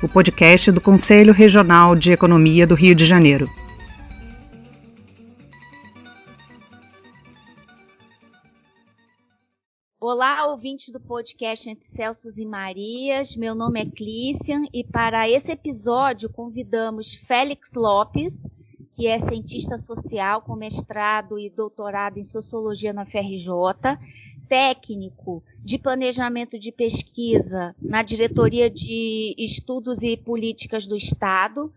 o podcast do Conselho Regional de Economia do Rio de Janeiro. Olá, ouvintes do podcast Entre Celsos e Marias. Meu nome é Clícian e para esse episódio convidamos Félix Lopes, que é cientista social com mestrado e doutorado em sociologia na FRJ, técnico de planejamento de pesquisa na Diretoria de Estudos e Políticas do Estado,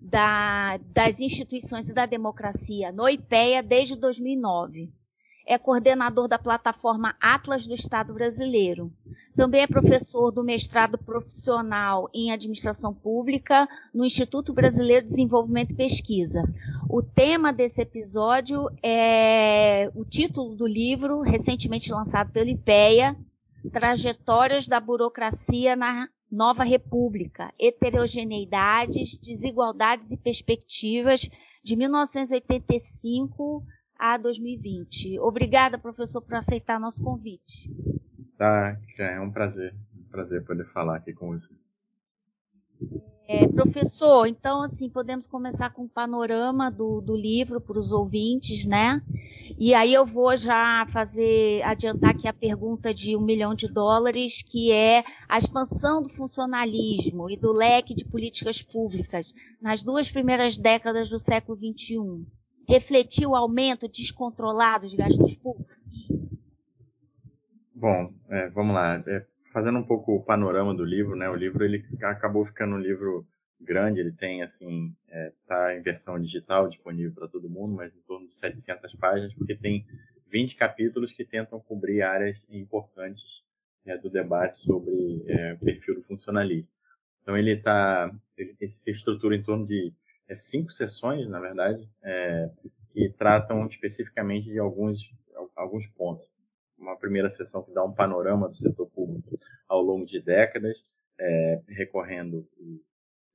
da, das Instituições e da Democracia no IPEA desde 2009 é coordenador da plataforma Atlas do Estado Brasileiro. Também é professor do mestrado profissional em administração pública no Instituto Brasileiro de Desenvolvimento e Pesquisa. O tema desse episódio é o título do livro, recentemente lançado pelo IPEA, Trajetórias da Burocracia na Nova República, Heterogeneidades, Desigualdades e Perspectivas, de 1985 a 2020. Obrigada, professor, por aceitar nosso convite. Tá, é um prazer, um prazer poder falar aqui com você. É, professor, então assim, podemos começar com o um panorama do, do livro para os ouvintes, né? E aí eu vou já fazer, adiantar aqui a pergunta de um milhão de dólares, que é a expansão do funcionalismo e do leque de políticas públicas nas duas primeiras décadas do século XXI refletiu o aumento descontrolado de gastos públicos? Bom, é, vamos lá. É, fazendo um pouco o panorama do livro, né? O livro ele acabou ficando um livro grande, ele tem assim, é, em versão digital disponível para todo mundo, mas em torno de 700 páginas, porque tem 20 capítulos que tentam cobrir áreas importantes né, do debate sobre é, o perfil do funcionalismo. Então ele está, ele se estrutura em torno de é, cinco sessões, na verdade, é, que tratam especificamente de alguns, alguns pontos. Uma primeira sessão que dá um panorama do setor público ao longo de décadas, é, recorrendo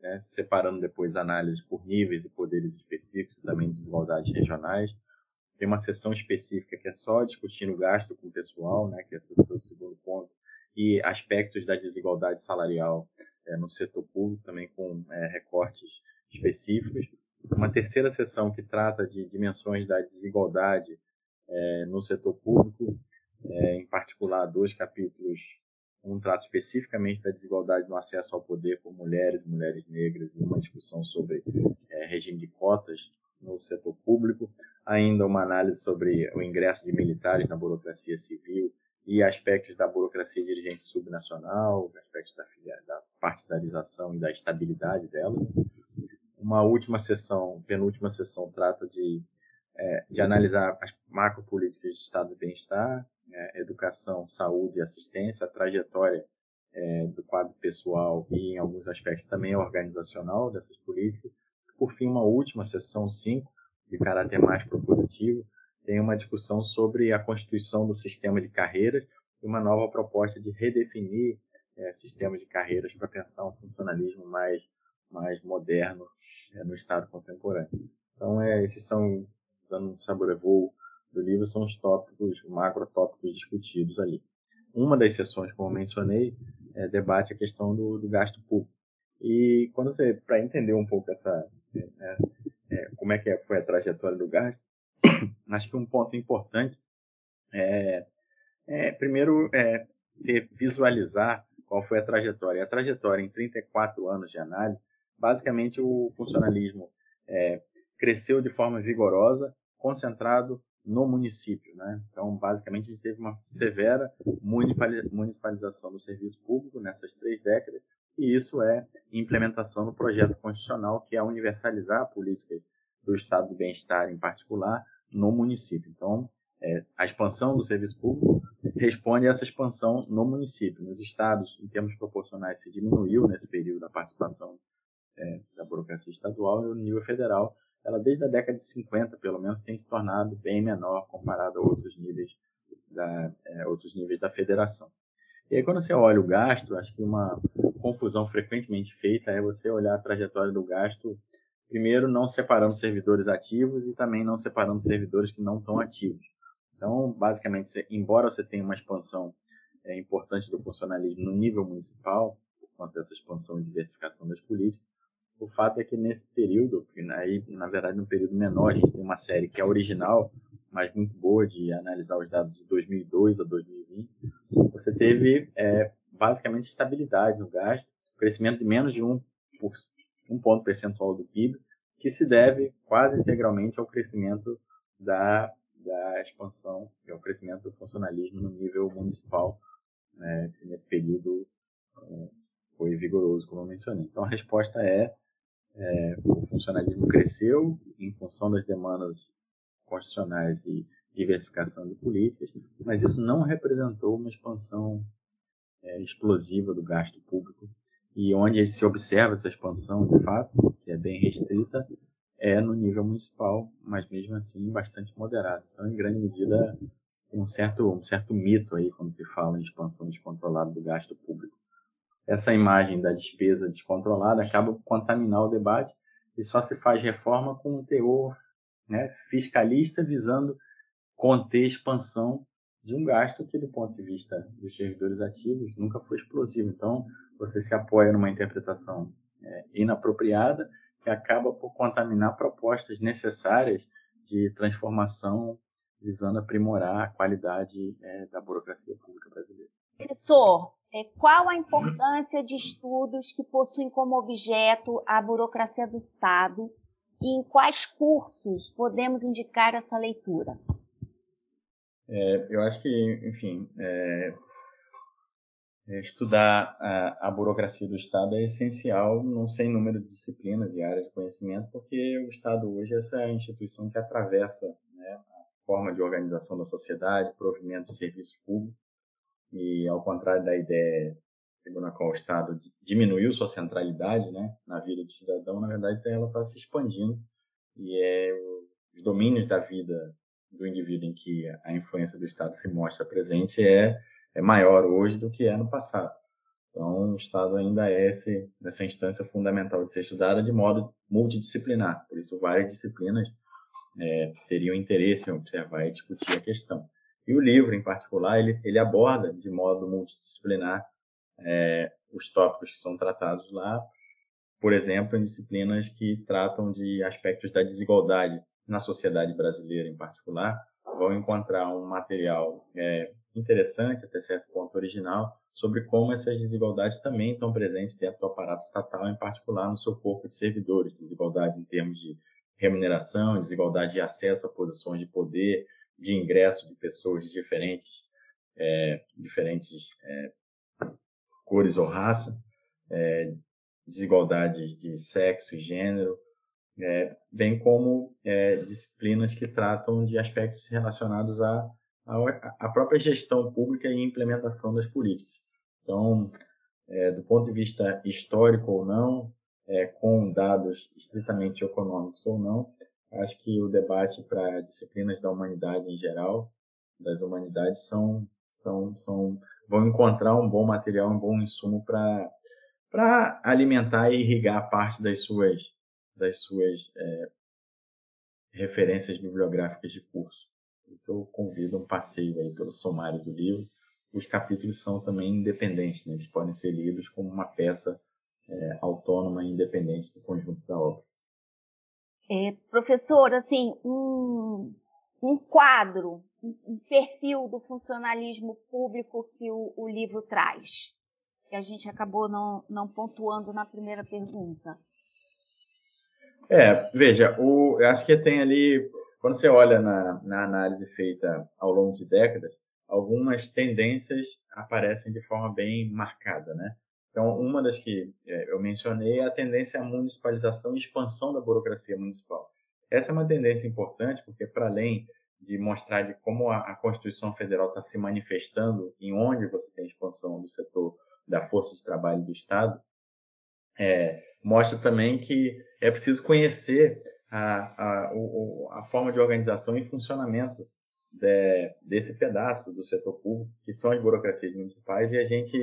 né, separando depois análises por níveis e poderes específicos, também desigualdades regionais. Tem uma sessão específica que é só discutindo gasto com o pessoal, né, que é o segundo ponto, e aspectos da desigualdade salarial é, no setor público, também com é, recortes específicos. Uma terceira sessão que trata de dimensões da desigualdade é, no setor público, é, em particular dois capítulos. Um trata especificamente da desigualdade no acesso ao poder por mulheres, mulheres negras, e uma discussão sobre é, regime de cotas no setor público. Ainda uma análise sobre o ingresso de militares na burocracia civil e aspectos da burocracia dirigente subnacional, aspectos da, da partidarização e da estabilidade dela uma última sessão, penúltima sessão, trata de, é, de analisar as macropolíticas de estado de bem-estar, é, educação, saúde e assistência, a trajetória é, do quadro pessoal e, em alguns aspectos, também organizacional dessas políticas. Por fim, uma última sessão, 5, de caráter mais propositivo, tem uma discussão sobre a constituição do sistema de carreiras e uma nova proposta de redefinir é, sistemas de carreiras para pensar um funcionalismo mais, mais moderno é, no Estado contemporâneo. Então, é, esses são, dando um saborevoo do livro, são os tópicos, macrotópicos discutidos ali. Uma das sessões, como mencionei, é, debate a questão do, do gasto público. E quando você, para entender um pouco essa, é, é, é, como é que foi a trajetória do gasto, acho que um ponto importante é, é primeiro, é, visualizar qual foi a trajetória. A trajetória em 34 anos de análise basicamente o funcionalismo é, cresceu de forma vigorosa, concentrado no município. Né? Então, basicamente, a gente teve uma severa municipalização do serviço público nessas três décadas, e isso é implementação do projeto constitucional, que é universalizar a política do estado de bem-estar, em particular, no município. Então, é, a expansão do serviço público responde a essa expansão no município. Nos estados, em termos proporcionais, se diminuiu nesse período a participação é, da burocracia estadual e no nível federal, ela desde a década de 50, pelo menos, tem se tornado bem menor comparado a outros níveis da, é, outros níveis da federação. E aí, quando você olha o gasto, acho que uma confusão frequentemente feita é você olhar a trajetória do gasto, primeiro, não separando servidores ativos e também não separando servidores que não estão ativos. Então, basicamente, você, embora você tenha uma expansão é, importante do funcionalismo no nível municipal, por conta dessa expansão e diversificação das políticas, o fato é que nesse período, aí, na verdade, num período menor, a gente tem uma série que é original, mas muito boa de analisar os dados de 2002 a 2020, você teve é, basicamente estabilidade no gasto, crescimento de menos de um, um ponto percentual do PIB, que se deve quase integralmente ao crescimento da, da expansão, ao crescimento do funcionalismo no nível municipal, né, que nesse período é, foi vigoroso, como eu mencionei. Então a resposta é, é o funcionalismo cresceu em função das demandas constitucionais e diversificação de políticas, mas isso não representou uma expansão é, explosiva do gasto público. E onde se observa essa expansão, de fato, que é bem restrita, é no nível municipal, mas mesmo assim bastante moderada. Então, em grande medida, um certo, um certo mito aí quando se fala em expansão descontrolada do gasto público. Essa imagem da despesa descontrolada acaba por contaminar o debate e só se faz reforma com um teor né, fiscalista visando conter expansão de um gasto que, do ponto de vista dos servidores ativos, nunca foi explosivo. Então, você se apoia numa interpretação é, inapropriada que acaba por contaminar propostas necessárias de transformação visando aprimorar a qualidade é, da burocracia pública brasileira. Professor, é, qual a importância de estudos que possuem como objeto a burocracia do Estado e em quais cursos podemos indicar essa leitura? É, eu acho que, enfim, é, estudar a, a, burocracia do Estado é essencial não sem número de disciplinas e áreas de conhecimento, porque o Estado hoje é essa instituição que atravessa né, a forma de organização da sociedade, provimento de serviços públicos, e ao contrário da ideia segundo a qual o Estado diminuiu sua centralidade né, na vida do cidadão, na verdade ela está se expandindo e é os domínios da vida do indivíduo em que a influência do Estado se mostra presente é, é maior hoje do que é no passado. Então, o Estado ainda é esse, essa instância fundamental de ser estudada de modo multidisciplinar. Por isso, várias disciplinas é, teriam interesse em observar e discutir a questão. E o livro, em particular, ele, ele aborda de modo multidisciplinar é, os tópicos que são tratados lá, por exemplo, em disciplinas que tratam de aspectos da desigualdade na sociedade brasileira em particular, vão encontrar um material é, interessante, até certo ponto original, sobre como essas desigualdades também estão presentes dentro do aparato estatal, em particular no seu corpo de servidores, desigualdades em termos de remuneração, desigualdade de acesso a posições de poder, de ingresso de pessoas de diferentes, é, diferentes é, cores ou raça, é, desigualdades de sexo e gênero, é, bem como é, disciplinas que tratam de aspectos relacionados à, à, própria gestão pública e implementação das políticas. Então, é, do ponto de vista histórico ou não, com dados estritamente econômicos ou não, acho que o debate para disciplinas da humanidade em geral, das humanidades, são, são, são, vão encontrar um bom material, um bom insumo para alimentar e irrigar parte das suas das suas é, referências bibliográficas de curso. Isso eu convido um passeio aí pelo sumário do livro. Os capítulos são também independentes, né? eles podem ser lidos como uma peça é, autônoma e independente do conjunto da obra. É, professor, assim, um, um quadro, um perfil do funcionalismo público que o, o livro traz, que a gente acabou não, não pontuando na primeira pergunta. É, veja, o, eu acho que tem ali, quando você olha na, na análise feita ao longo de décadas, algumas tendências aparecem de forma bem marcada, né? Então, uma das que é, eu mencionei é a tendência à municipalização e expansão da burocracia municipal. Essa é uma tendência importante porque, para além de mostrar de como a, Constituição Federal está se manifestando em onde você tem expansão do setor da força de trabalho do Estado, é, mostra também que é preciso conhecer a, a, a forma de organização e funcionamento de, desse pedaço do setor público, que são as burocracias municipais, e a gente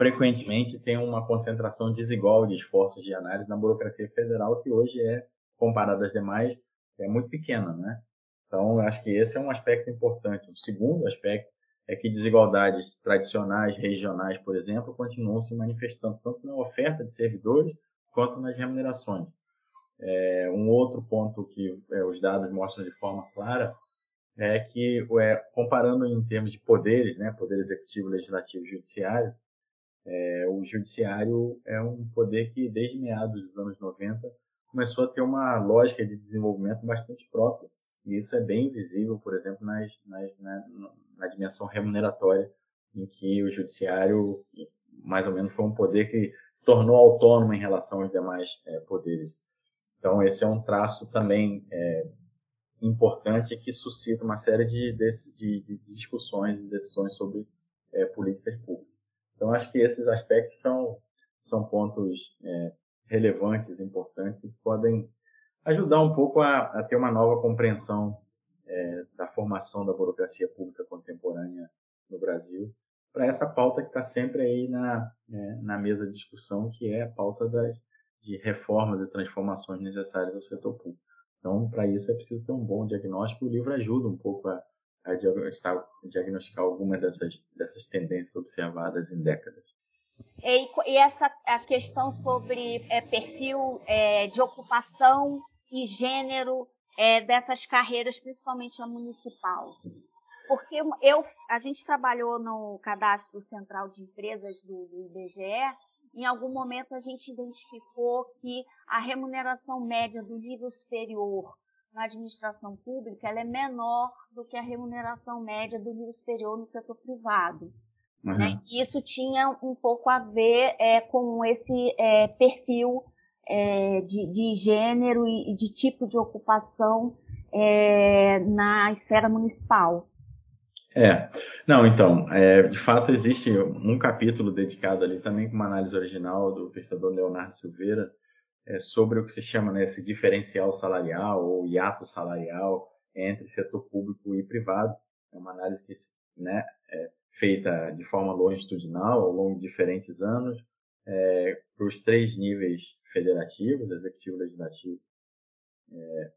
frequentemente tem uma concentração desigual de esforços de análise na burocracia federal, que hoje é, comparada às demais, é muito pequena, né? Então, acho que esse é um aspecto importante. O segundo aspecto é que desigualdades tradicionais, regionais, por exemplo, continuam se manifestando tanto na oferta de servidores quanto nas remunerações. É, um outro ponto que é, os dados mostram de forma clara é que, é, comparando em termos de poderes, né, poder executivo, legislativo e judiciário, é, o judiciário é um poder que, desde meados dos anos 90, começou a ter uma lógica de desenvolvimento bastante própria. E isso é bem visível, por exemplo, nas, nas, na, na dimensão remuneratória, em que o judiciário, mais ou menos, foi um poder que se tornou autônomo em relação aos demais é, poderes. Então, esse é um traço também é, importante que suscita uma série de, de, de, de discussões e decisões sobre é, políticas públicas. Então, acho que esses aspectos são, são pontos é, relevantes, importantes, que podem ajudar um pouco a, a ter uma nova compreensão é, da formação da burocracia pública contemporânea no Brasil, para essa pauta que está sempre aí na, é, na mesa de discussão, que é a pauta das, de reformas e transformações necessárias ao setor público. Então, para isso é preciso ter um bom diagnóstico. O livro ajuda um pouco a, a diagnosticar, diagnosticar algumas dessas, dessas tendências observadas em décadas. E, e essa a questão sobre é, perfil é, de ocupação e gênero é, dessas carreiras, principalmente a municipal. Porque eu, a gente trabalhou no cadastro central de empresas do, do IBGE em algum momento a gente identificou que a remuneração média do nível superior na administração pública ela é menor do que a remuneração média do nível superior no setor privado. Uhum. Né? Isso tinha um pouco a ver é, com esse é, perfil é, de, de, gênero e, de tipo de ocupação é, na esfera municipal. É, não, então, é, de fato existe um capítulo dedicado ali também com uma análise original do pesquisador Leonardo Silveira é, sobre o que se chama né, esse diferencial salarial ou hiato salarial entre setor público e privado. É uma análise que né, é feita de forma longitudinal ao longo de diferentes anos é, para os três níveis federativos, executivo, legislativo, é,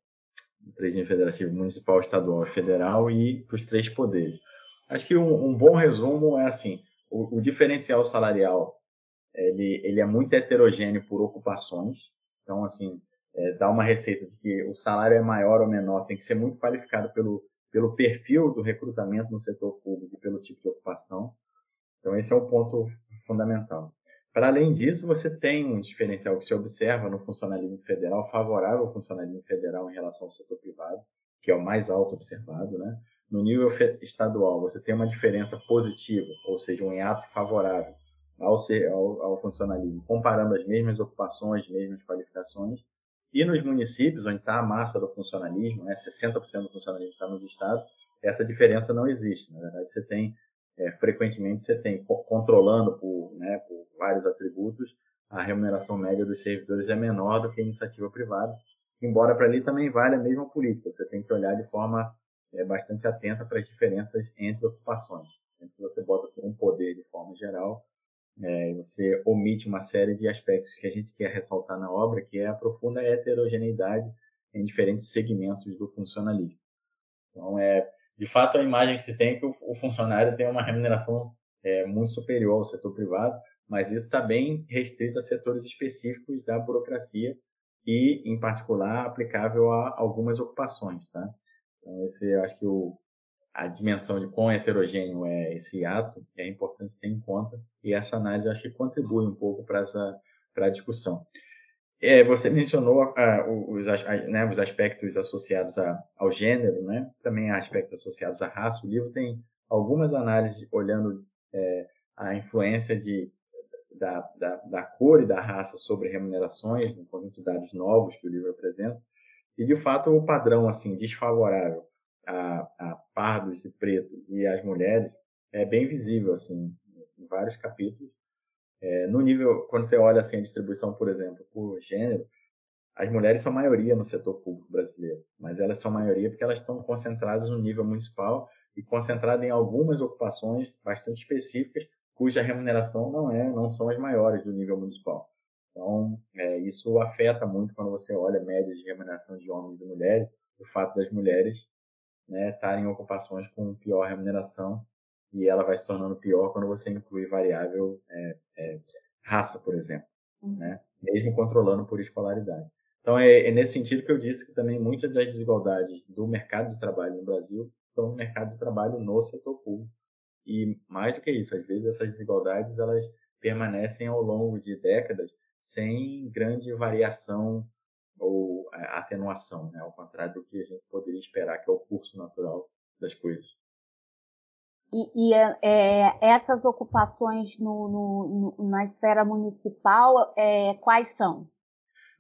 regime federativo municipal, estadual e federal e para os três poderes. Acho que um, um bom resumo é assim, o, o, diferencial salarial ele, ele é muito heterogêneo por ocupações, então assim, é, dá uma receita de que o salário é maior ou menor, tem que ser muito qualificado pelo, pelo perfil do recrutamento no setor público e pelo tipo de ocupação. Então esse é um ponto fundamental. Para além disso, você tem um diferencial que se observa no funcionalismo federal, favorável ao funcionalismo federal em relação ao setor privado, que é o mais alto observado, né? No nível estadual, você tem uma diferença positiva, ou seja, um hiato favorável ao, ser, ao, ao funcionalismo, comparando as mesmas ocupações, as mesmas qualificações. E nos municípios, onde está a massa do funcionalismo, né, 60% do funcionalismo está nos estados, essa diferença não existe. Na verdade, você tem é, frequentemente você tem controlando por, né, por vários atributos, a remuneração média dos servidores é menor do que a iniciativa privada, embora para ali também vale a mesma política. Você tem que olhar de forma é, bastante atenta para as diferenças entre ocupações. Sempre você bota assim, um poder de forma geral, é, você omite uma série de aspectos que a gente quer ressaltar na obra, que é a profunda heterogeneidade em diferentes segmentos do funcionalismo. Então, é, de fato, a imagem que se tem é que o, o funcionário tem uma remuneração é, muito superior ao setor privado, mas isso está bem restrito a setores específicos da burocracia e, em particular, aplicável a algumas ocupações, tá? Então, esse, acho que o, a dimensão de quão heterogêneo é esse ato é importante ter em conta e essa análise acho que contribui um pouco para essa para a discussão. É, você mencionou ah, os, né, os, aspectos associados a, ao gênero, né? também há aspectos associados à raça. O livro tem algumas análises olhando é, a influência de, da, da, da, cor e da raça sobre remunerações, um conjunto de dados novos que o livro apresenta. E, de fato, o padrão assim desfavorável a, a pardos e pretos e às mulheres é bem visível assim, em vários capítulos É, no nível, quando você olha assim a distribuição, por exemplo, por gênero, as mulheres são maioria no setor público brasileiro, mas elas são maioria porque elas estão concentradas no nível municipal e concentradas em algumas ocupações bastante específicas, cuja remuneração não é, não são as maiores do nível municipal. Então, é, isso afeta muito quando você olha médias de remuneração de homens e mulheres, o fato das mulheres né, estarem em ocupações com pior remuneração e ela vai se tornando pior quando você inclui variável é, é, raça, por exemplo, uhum. né, mesmo controlando por escolaridade. Então, é, é, nesse sentido que eu disse que também muitas das desigualdades do mercado de trabalho no Brasil estão no mercado de trabalho no setor público. E mais do que isso, às vezes essas desigualdades elas permanecem ao longo de décadas sem grande variação ou é, atenuação, né? ao contrário do que a gente poderia esperar, que é o curso natural das coisas. E, e é, é essas ocupações no, no, na esfera municipal, é, quais são?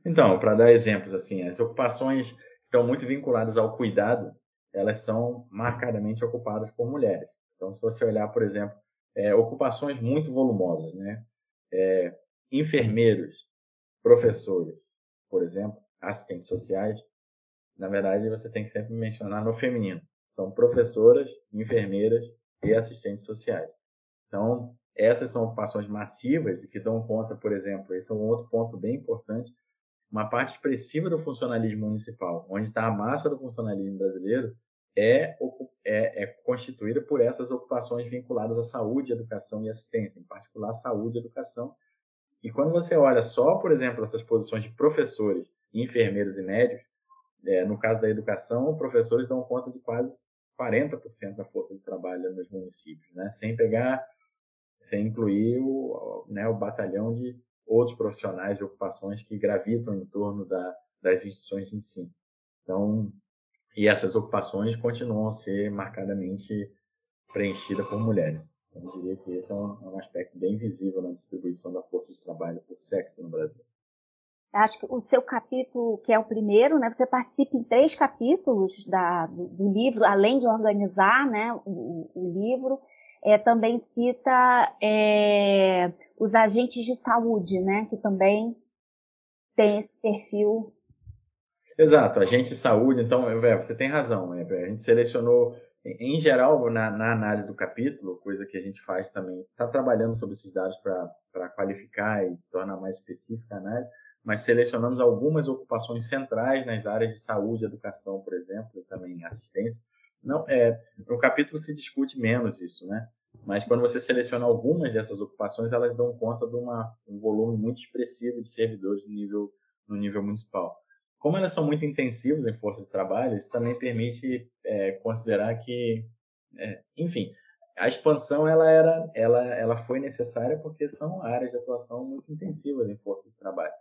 Então, para dar exemplos, assim, as ocupações que estão muito vinculadas ao cuidado, elas são marcadamente ocupadas por mulheres. Então, se você olhar, por exemplo, é, ocupações muito volumosas, né? É, enfermeiros, professores, por exemplo, assistentes sociais, na verdade você tem que sempre mencionar no feminino. São professoras, enfermeiras e assistentes sociais. Então, essas são ocupações massivas que dão conta, por exemplo, esse é um outro ponto bem importante, uma parte expressiva do funcionalismo municipal, onde está a massa do funcionalismo brasileiro, é, é, é, constituída por essas ocupações vinculadas à saúde, educação e assistência, em particular saúde e educação. E quando você olha só, por exemplo, essas posições de professores, enfermeiros e médicos, é, no caso da educação, professores dão conta de quase 40% da força de trabalho nos municípios, né? sem pegar, sem incluir o, né, o batalhão de outros profissionais de ocupações que gravitam em torno da, das instituições de ensino. Então, e essas ocupações continuam a ser marcadamente preenchidas por mulheres. Então, eu diria que esse é um, é um aspecto bem visível na distribuição da força de trabalho por sexo no Brasil. Acho que o seu capítulo, que é o primeiro, né, você participa em três capítulos da, do, do livro, além de organizar né, o, o livro, é, também cita é, os agentes de saúde, né, que também tem esse perfil Exato, agente de saúde, então, é, você tem razão. É, a gente selecionou, em geral, na, na, análise do capítulo, coisa que a gente faz também, está trabalhando sobre esses dados para qualificar e tornar mais específica a análise, mas selecionamos algumas ocupações centrais nas áreas de saúde, educação, por exemplo, também assistência. Não, é, no capítulo se discute menos isso, né? Mas quando você seleciona algumas dessas ocupações, elas dão conta de uma, um volume muito expressivo de servidores no nível, no nível municipal. Como elas são muito intensivas em força de trabalho, isso também permite é, considerar que, é, enfim, a expansão ela era, ela, ela foi necessária porque são áreas de atuação muito intensivas em força de trabalho.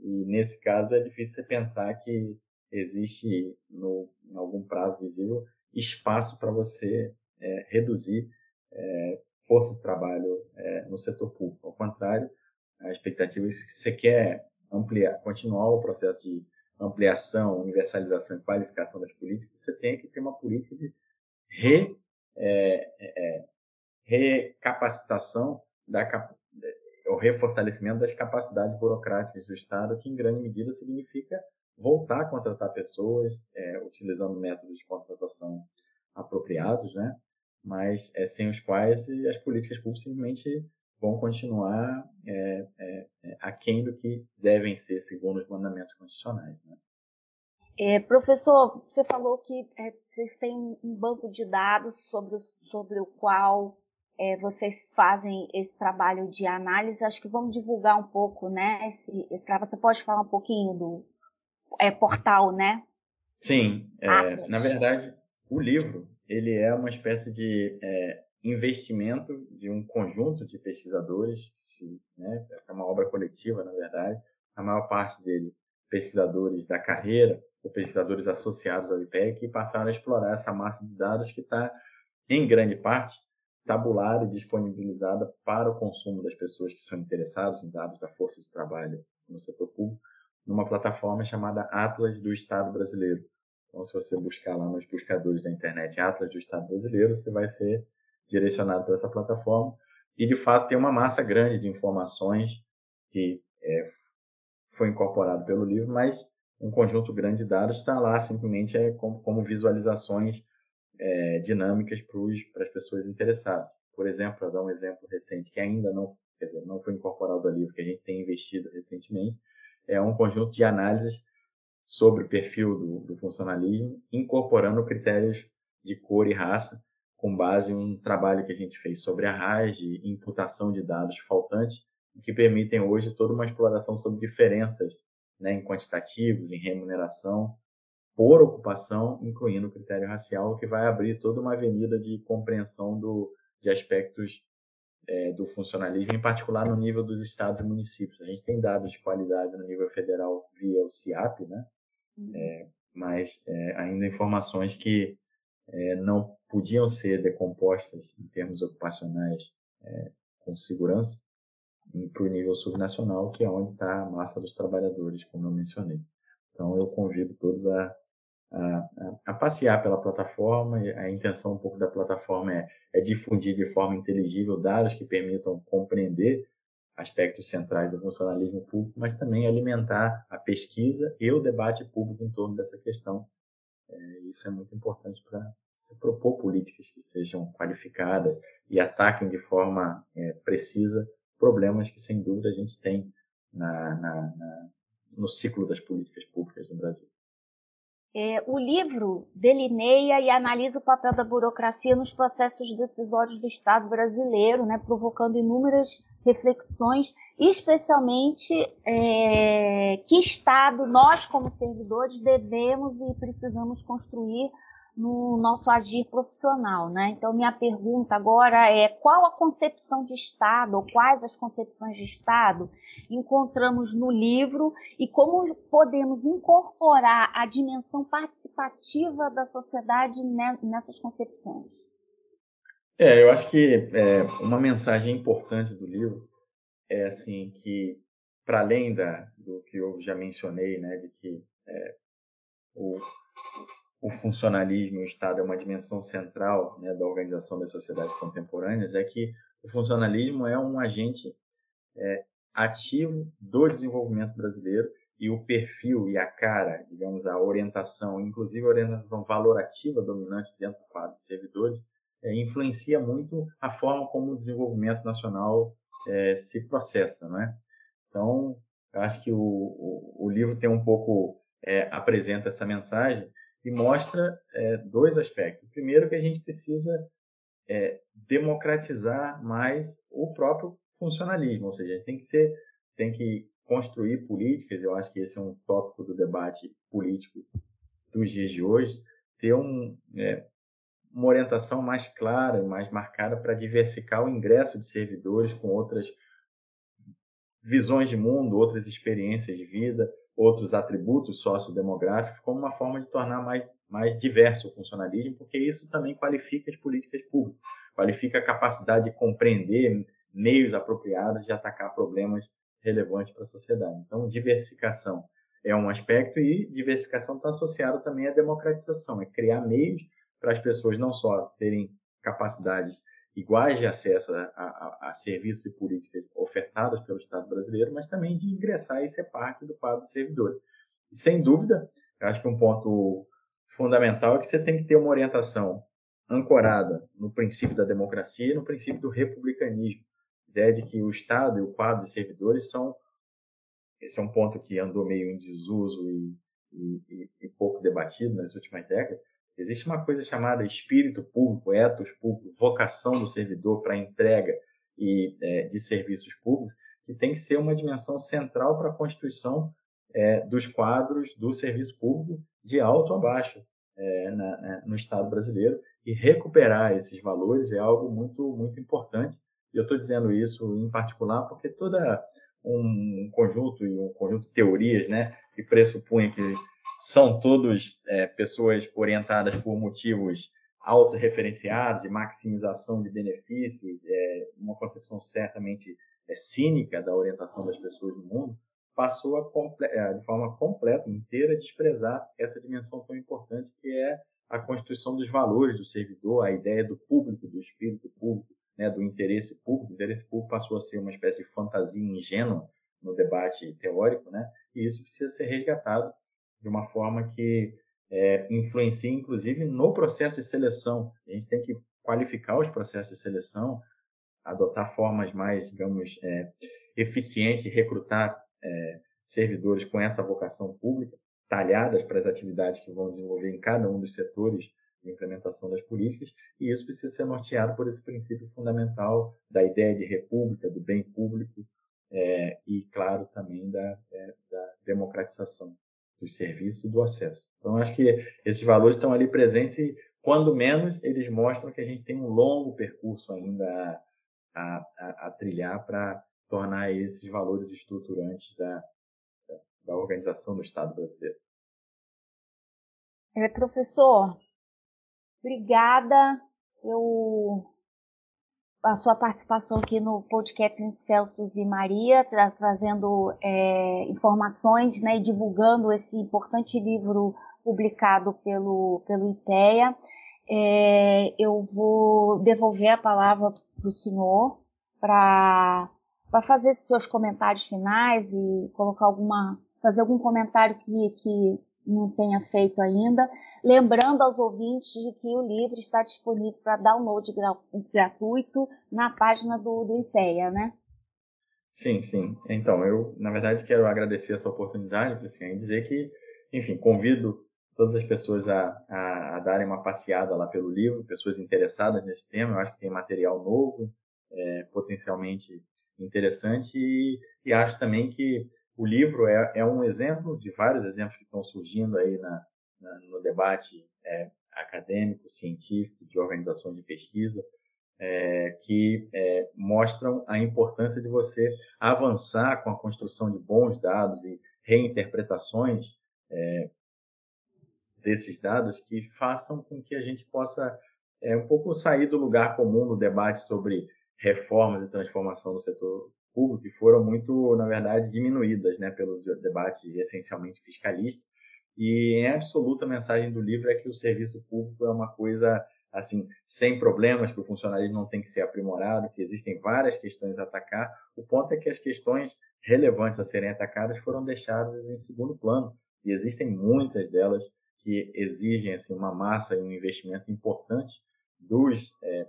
E nesse caso é difícil você pensar que existe no, em algum prazo visível espaço para você é, reduzir é, força de trabalho é, no setor público. Ao contrário, a expectativa é que você quer ampliar, continuar o processo de ampliação, universalização e qualificação das políticas, você tem que ter uma política de re, é, é, é recapacitação, da, o refortalecimento das capacidades burocráticas do Estado, que em grande medida significa voltar a contratar pessoas, é, utilizando métodos de contratação apropriados, né? mas é, sem os quais as políticas públicas simplesmente vão continuar é, é, é, aquém do que devem ser segundo os mandamentos constitucionais. Né? É, professor, você falou que é, vocês têm um banco de dados sobre, sobre o qual é, vocês fazem esse trabalho de análise. Acho que vamos divulgar um pouco, né? Esse, esse Você pode falar um pouquinho do é, portal, né? Sim. É, na verdade, o livro ele é uma espécie de é, investimento de um conjunto de pesquisadores, se, né, essa é uma obra coletiva, na verdade, a maior parte dele pesquisadores da carreira ou pesquisadores associados ao IPEC que passaram a explorar essa massa de dados que está, em grande parte, tabulada e disponibilizada para o consumo das pessoas que são interessadas em dados da força de trabalho no setor público, numa plataforma chamada Atlas do Estado Brasileiro. Então, se você buscar lá nos buscadores da internet Atlas do Estado Brasileiro, você vai ser direcionado para essa plataforma. e de fato tem uma massa grande de informações que é, foi incorporado pelo livro, mas um conjunto grande de dados está lá simplesmente é como, como visualizações é, dinâmicas para as pessoas interessadas. Por exemplo, para dar um exemplo recente que ainda não, dizer, não foi incorporado ao livro, que a gente tem investido recentemente, é um conjunto de análises sobre o perfil do, do funcionalismo, incorporando critérios de cor e raça, com base em um trabalho que a gente fez sobre a RAS, de imputação de dados faltantes, que permitem hoje toda uma exploração sobre diferenças né, em quantitativos, em remuneração, por ocupação, incluindo o critério racial, que vai abrir toda uma avenida de compreensão do, de aspectos é, do funcionalismo, em particular no nível dos estados e municípios. A gente tem dados de qualidade no nível federal via o CIAP, né? Uhum. É, mas é, ainda informações que é, não podiam ser decompostas em termos ocupacionais é, com segurança para o nível subnacional, que é onde está a massa dos trabalhadores, como eu mencionei. Então, eu convido todos a, a, passear pela plataforma. A intenção um pouco da plataforma é, é difundir de forma inteligível dados que permitam compreender aspectos centrais do funcionalismo público, mas também alimentar a pesquisa e o debate público em torno dessa questão. É, isso é muito importante para propor políticas que sejam qualificadas e ataquem de forma é, precisa problemas que, sem dúvida, a gente tem na, na, na, no ciclo das políticas públicas no Brasil. É, o livro delineia e analisa o papel da burocracia nos processos decisórios do Estado brasileiro, né, provocando inúmeras reflexões, especialmente é, que Estado nós, como servidores, devemos e precisamos construir no nosso agir profissional, né? Então minha pergunta agora é qual a concepção de Estado ou quais as concepções de Estado encontramos no livro e como podemos incorporar a dimensão participativa da sociedade nessas concepções? É, eu acho que é, uma mensagem importante do livro é assim que para além da, do que eu já mencionei, né, de que é, o, o funcionalismo e o Estado é uma dimensão central né, da organização das sociedades contemporâneas, é que o funcionalismo é um agente é, ativo do desenvolvimento brasileiro e o perfil e a cara, digamos, a orientação, inclusive a orientação valorativa dominante dentro do quadro de servidores, é, influencia muito a forma como o desenvolvimento nacional é, se processa, não é? Então, acho que o, o, o livro tem um pouco é, apresenta essa mensagem e mostra é, dois aspectos. O primeiro é que a gente precisa é, democratizar mais o próprio funcionalismo, ou seja, a gente tem que ter, tem que construir políticas. Eu acho que esse é um tópico do debate político dos dias de hoje, ter um, é, uma orientação mais clara e mais marcada para diversificar o ingresso de servidores com outras visões de mundo, outras experiências de vida, outros atributos sociodemográficos como uma forma de tornar mais, mais diverso o funcionalismo, porque isso também qualifica as políticas públicas, qualifica a capacidade de compreender meios apropriados de atacar problemas relevantes para a sociedade. Então, diversificação é um aspecto e diversificação está associada também à democratização, é criar meios para as pessoas não só terem capacidades iguais de acesso a, a, a, serviços e políticas ofertados pelo Estado brasileiro, mas também de ingressar e ser parte do quadro de servidores. E, sem dúvida, eu acho que um ponto fundamental é que você tem que ter uma orientação ancorada no princípio da democracia e no princípio do republicanismo. A ideia de que o Estado e o quadro de servidores são. Esse é um ponto que andou meio em desuso e, e, e pouco debatido nas últimas décadas, Existe uma coisa chamada espírito público, ethos público, vocação do servidor para entrega e, é, de serviços públicos, que tem que ser uma dimensão central para a constituição é, dos quadros do serviço público de alto a baixo é, na, no Estado brasileiro e recuperar esses valores é algo muito muito importante. E eu estou dizendo isso em particular porque toda um conjunto e um conjunto de teorias, né, que pressupõe que são todos é, pessoas orientadas por motivos autorreferenciados, de maximização de benefícios, é, uma concepção certamente é, cínica da orientação das pessoas no mundo, passou a, é, de forma completa, inteira, desprezar essa dimensão tão importante que é a constituição dos valores do servidor, a ideia do público, do espírito público, né, do interesse público. O interesse público passou a ser uma espécie de fantasia ingênua no debate teórico, né? E isso precisa ser resgatado de uma forma que é, influencie, inclusive, no processo de seleção. A gente tem que qualificar os processos de seleção, adotar formas mais, digamos, é, eficientes de recrutar é, servidores com essa vocação pública, talhadas para as atividades que vão desenvolver em cada um dos setores de implementação das políticas, e isso precisa ser norteado por esse princípio fundamental da ideia de república, do bem público, é, e, claro, também da, é, da democratização dos serviços e do acesso. Então, acho que esses valores estão ali presentes e, quando menos, eles mostram que a gente tem um longo percurso ainda a, a, a trilhar para tornar esses valores estruturantes da, da, organização do Estado brasileiro. É, professor, obrigada. Eu a sua participação aqui no podcast entre Celso e Maria, tra trazendo é, informações né, e divulgando esse importante livro publicado pelo, pelo IPEA. É, eu vou devolver a palavra para o senhor para fazer seus comentários finais e colocar alguma, fazer algum comentário que, que não tenha feito ainda. Lembrando aos ouvintes de que o livro está disponível para download gratuito na página do, do IPEA, né? Sim, sim. Então, eu, na verdade, quero agradecer essa oportunidade, assim, e dizer que, enfim, convido todas as pessoas a, a, a, darem uma passeada lá pelo livro, pessoas interessadas nesse tema. Eu acho que tem material novo, é, potencialmente interessante, e, e acho também que o livro é, é, um exemplo de vários exemplos que estão surgindo aí na, na, no debate é, acadêmico, científico, de organizações de pesquisa, é, que é, mostram a importância de você avançar com a construção de bons dados e reinterpretações é, desses dados que façam com que a gente possa é, um pouco sair do lugar comum no debate sobre reformas e transformação do setor público que foram muito, na verdade, diminuídas né, pelo debate essencialmente fiscalista. E, em absoluta, a mensagem do livro é que o serviço público é uma coisa assim, sem problemas, que o funcionalismo não tem que ser aprimorado, que existem várias questões a atacar. O ponto é que as questões relevantes a serem atacadas foram deixadas em segundo plano. E existem muitas delas que exigem assim, uma massa e um investimento importante dos é,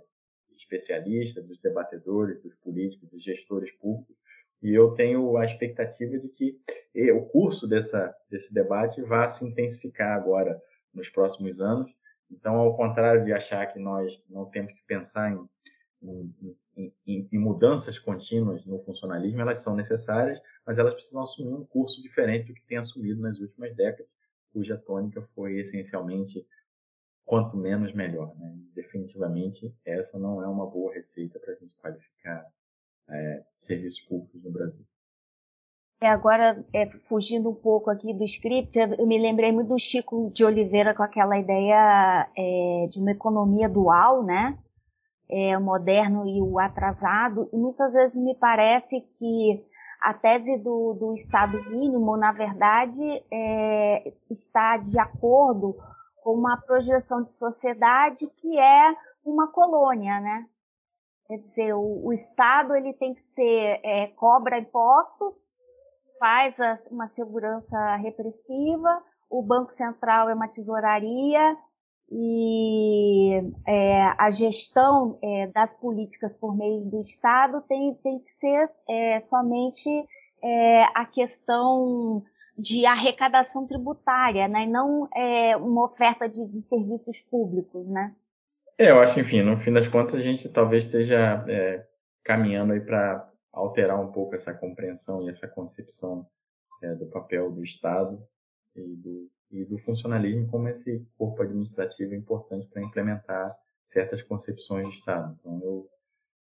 especialistas, dos debatedores, dos políticos, dos gestores públicos. E eu tenho a expectativa de que o curso dessa, desse debate vá se intensificar agora nos próximos anos. Então, ao contrário de achar que nós não temos que pensar em, em, em, em mudanças contínuas no funcionalismo, elas são necessárias, mas elas precisam assumir um curso diferente do que tem assumido nas últimas décadas, cuja tônica foi essencialmente quanto menos melhor. Né? Definitivamente, essa não é uma boa receita para a gente qualificar é, serviços públicos no Brasil. É, agora, é, fugindo um pouco aqui do script, eu me lembrei muito do Chico de Oliveira com aquela ideia é, de uma economia dual, né? É, o moderno e o atrasado. E muitas vezes me parece que a tese do, do Estado mínimo, na verdade, é, está de acordo com uma projeção de sociedade que é uma colônia, né? Quer dizer, o, o Estado ele tem que ser é, cobra impostos, faz a, uma segurança repressiva, o Banco Central é uma tesouraria e é, a gestão é, das políticas por meio do Estado tem, tem que ser é, somente é, a questão de arrecadação tributária, né, e não é, uma oferta de, de, serviços públicos, né? É, eu acho, enfim, no fim das contas a gente talvez esteja é, caminhando aí para alterar um pouco essa compreensão e essa concepção é, do papel do Estado e do, e do funcionalismo como esse corpo administrativo importante para implementar certas concepções de Estado. Então eu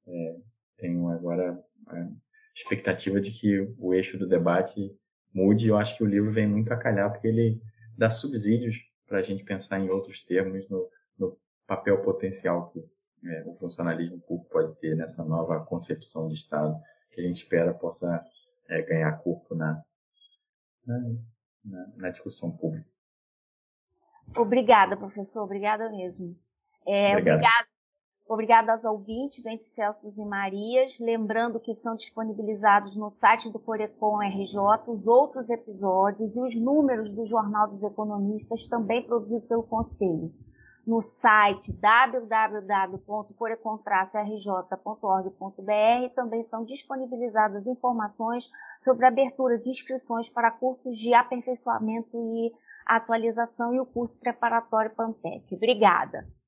é, tenho agora a expectativa de que o eixo do debate mude. Eu acho que o livro vem muito a calhar porque ele dá subsídios para a gente pensar em outros termos no, no papel potencial que é, o funcionalismo público pode ter nessa nova concepção de Estado que a gente espera possa é, ganhar corpo na, na, na, na, discussão pública. Obrigada, professor. Obrigada mesmo. É, obrigada. Obrigada aos ouvintes do Entre Celsos e Marias, lembrando que são disponibilizados no site do Corecon RJ os outros episódios e os números do Jornal dos Economistas, também produzido pelo Conselho. No site www.corecon-rj.org.br também são disponibilizadas informações sobre a abertura de inscrições para cursos de aperfeiçoamento e atualização e o curso preparatório PAMTEC. Obrigada!